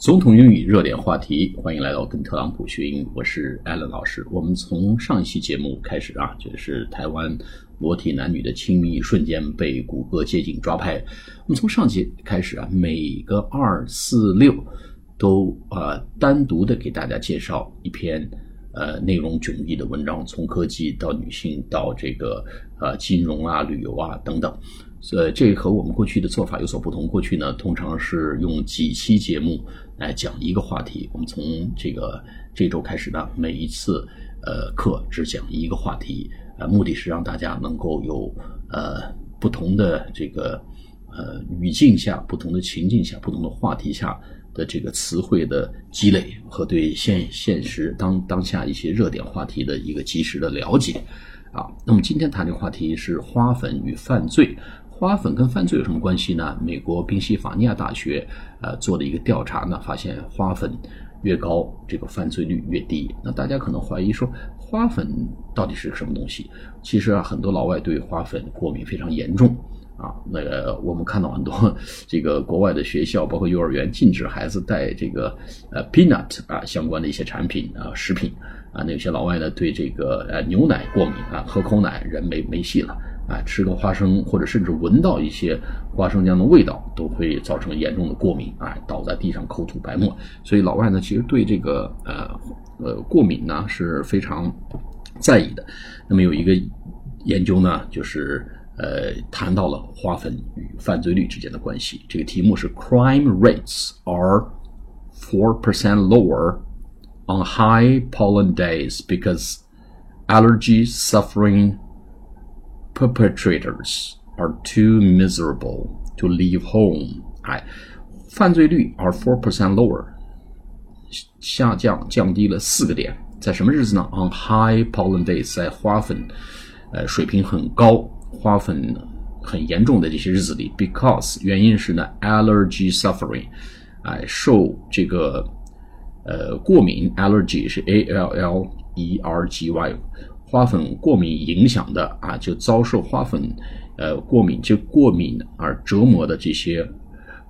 总统英语热点话题，欢迎来到跟特朗普学英语，我是艾伦老师。我们从上一期节目开始啊，就是台湾裸体男女的亲密瞬间被谷歌街景抓拍。我们从上期开始啊，每个二四六都呃单独的给大家介绍一篇呃内容迥异的文章，从科技到女性到这个呃金融啊、旅游啊等等。呃，这和我们过去的做法有所不同。过去呢，通常是用几期节目来讲一个话题。我们从这个这周开始呢，每一次呃课只讲一个话题，呃，目的是让大家能够有呃不同的这个呃语境下、不同的情境下、不同的话题下的这个词汇的积累和对现现实当当下一些热点话题的一个及时的了解啊。那么今天谈这个话题是花粉与犯罪。花粉跟犯罪有什么关系呢？美国宾夕法尼亚大学呃做的一个调查呢，发现花粉越高，这个犯罪率越低。那大家可能怀疑说，花粉到底是个什么东西？其实啊，很多老外对花粉过敏非常严重啊。那个我们看到很多这个国外的学校，包括幼儿园禁止孩子带这个呃 peanut 啊相关的一些产品啊食品啊。那有些老外呢对这个呃牛奶过敏啊，喝口奶人没没戏了。啊，吃个花生或者甚至闻到一些花生酱的味道，都会造成严重的过敏啊，倒在地上口吐白沫。所以老外呢，其实对这个呃呃过敏呢是非常在意的。那么有一个研究呢，就是呃谈到了花粉与犯罪率之间的关系。这个题目是 Crime rates are four percent lower on high pollen days because allergy suffering Perpetrators are too miserable to leave home。哎，犯罪率 are four percent lower，下降降低了四个点。在什么日子呢？On high pollen days，在花粉呃水平很高、花粉很严重的这些日子里。Because 原因是呢，allergy suffering，哎，受这个呃过敏，allergy 是 A L L E R G Y。花粉过敏影响的啊，就遭受花粉呃过敏就过敏而折磨的这些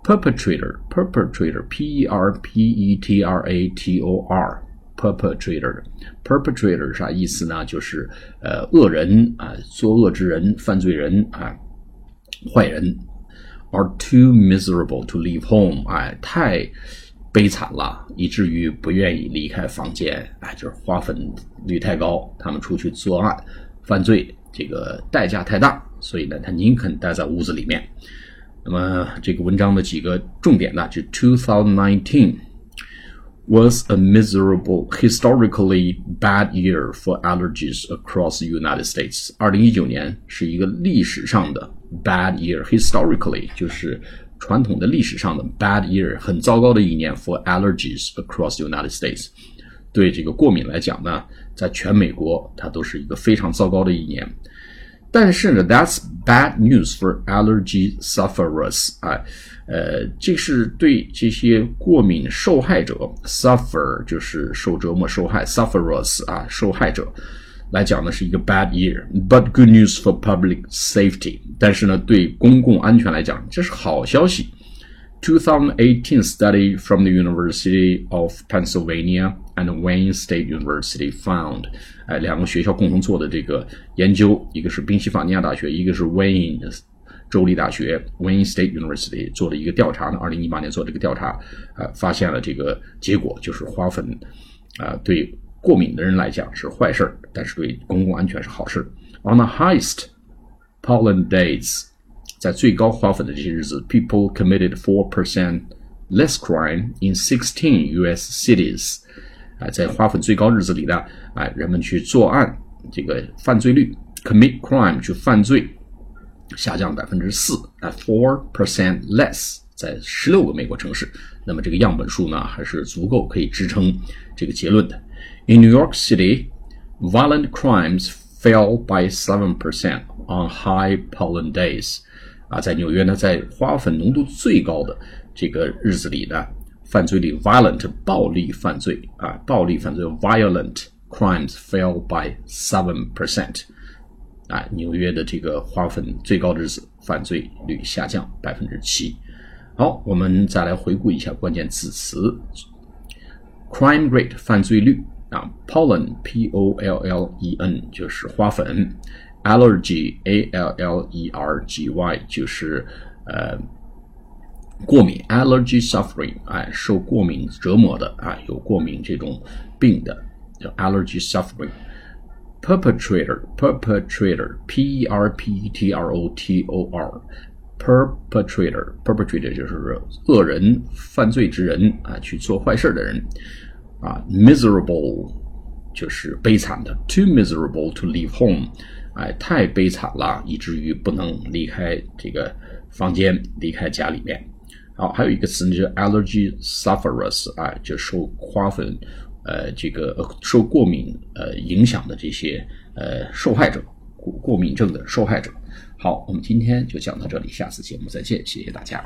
perpetrator perpetrator p e r p e t r a t o r perpetrator perpetrator 啥意思呢？就是呃恶人啊，作恶之人、犯罪人啊、坏人 are too miserable to leave home，哎，太。悲惨了，以至于不愿意离开房间。哎，就是花粉率太高，他们出去作案、犯罪，这个代价太大，所以呢，他宁肯待在屋子里面。那么，这个文章的几个重点呢，就2019 was a miserable, historically bad year for allergies across the United States。二零一九年是一个历史上的 bad year, historically 就是。传统的历史上的 bad year 很糟糕的一年 for allergies across the United States，对这个过敏来讲呢，在全美国它都是一个非常糟糕的一年。但是呢，that's bad news for allergy sufferers，啊，呃，这是对这些过敏受害者 suffer 就是受折磨、受害 sufferers 啊，受害者。来讲呢是一个 bad year，but good news for public safety。但是呢，对公共安全来讲，这是好消息。2018 study from the University of Pennsylvania and Wayne State University found，哎，两个学校共同做的这个研究，一个是宾夕法尼亚大学，一个是 Wayne 州立大学 Wayne State University 做的一个调查呢。二零一八年做这个调查，呃，发现了这个结果，就是花粉啊对。过敏的人来讲是坏事儿，但是对公共安全是好事。On the highest pollen days，在最高花粉的这些日子，people committed four percent less crime in sixteen U.S. cities。啊，在花粉最高日子里呢，啊，人们去作案，这个犯罪率 commit crime 去犯罪下降百分之四，啊，four percent less，在十六个美国城市。那么这个样本数呢，还是足够可以支撑这个结论的。In New York City, violent crimes fell by seven percent on high pollen days. 啊，在纽约呢，在花粉浓度最高的这个日子里呢，犯罪率 violent 暴力犯罪啊，暴力犯罪 violent crimes fell by seven percent。啊，纽约的这个花粉最高的日子，犯罪率下降百分之七。好，我们再来回顾一下关键字词：crime rate 犯罪率啊，pollen p o l l e n 就是花粉，allergy a l l e r g y 就是呃过敏，allergy suffering 哎受过敏折磨的啊有过敏这种病的叫 allergy suffering。perpetrator perpetrator p e r p e t r o t o r perpetrator perpetrator 就是恶人犯罪之人啊去做坏事的人啊 miserable 就是悲惨的 too miserable to leave home 哎太悲惨了以至于不能离开这个房间离开家里面好还有一个词呢就是 allergy sufferers 哎就受花粉呃，这个受过敏呃影响的这些呃受害者，过过敏症的受害者。好，我们今天就讲到这里，下次节目再见，谢谢大家。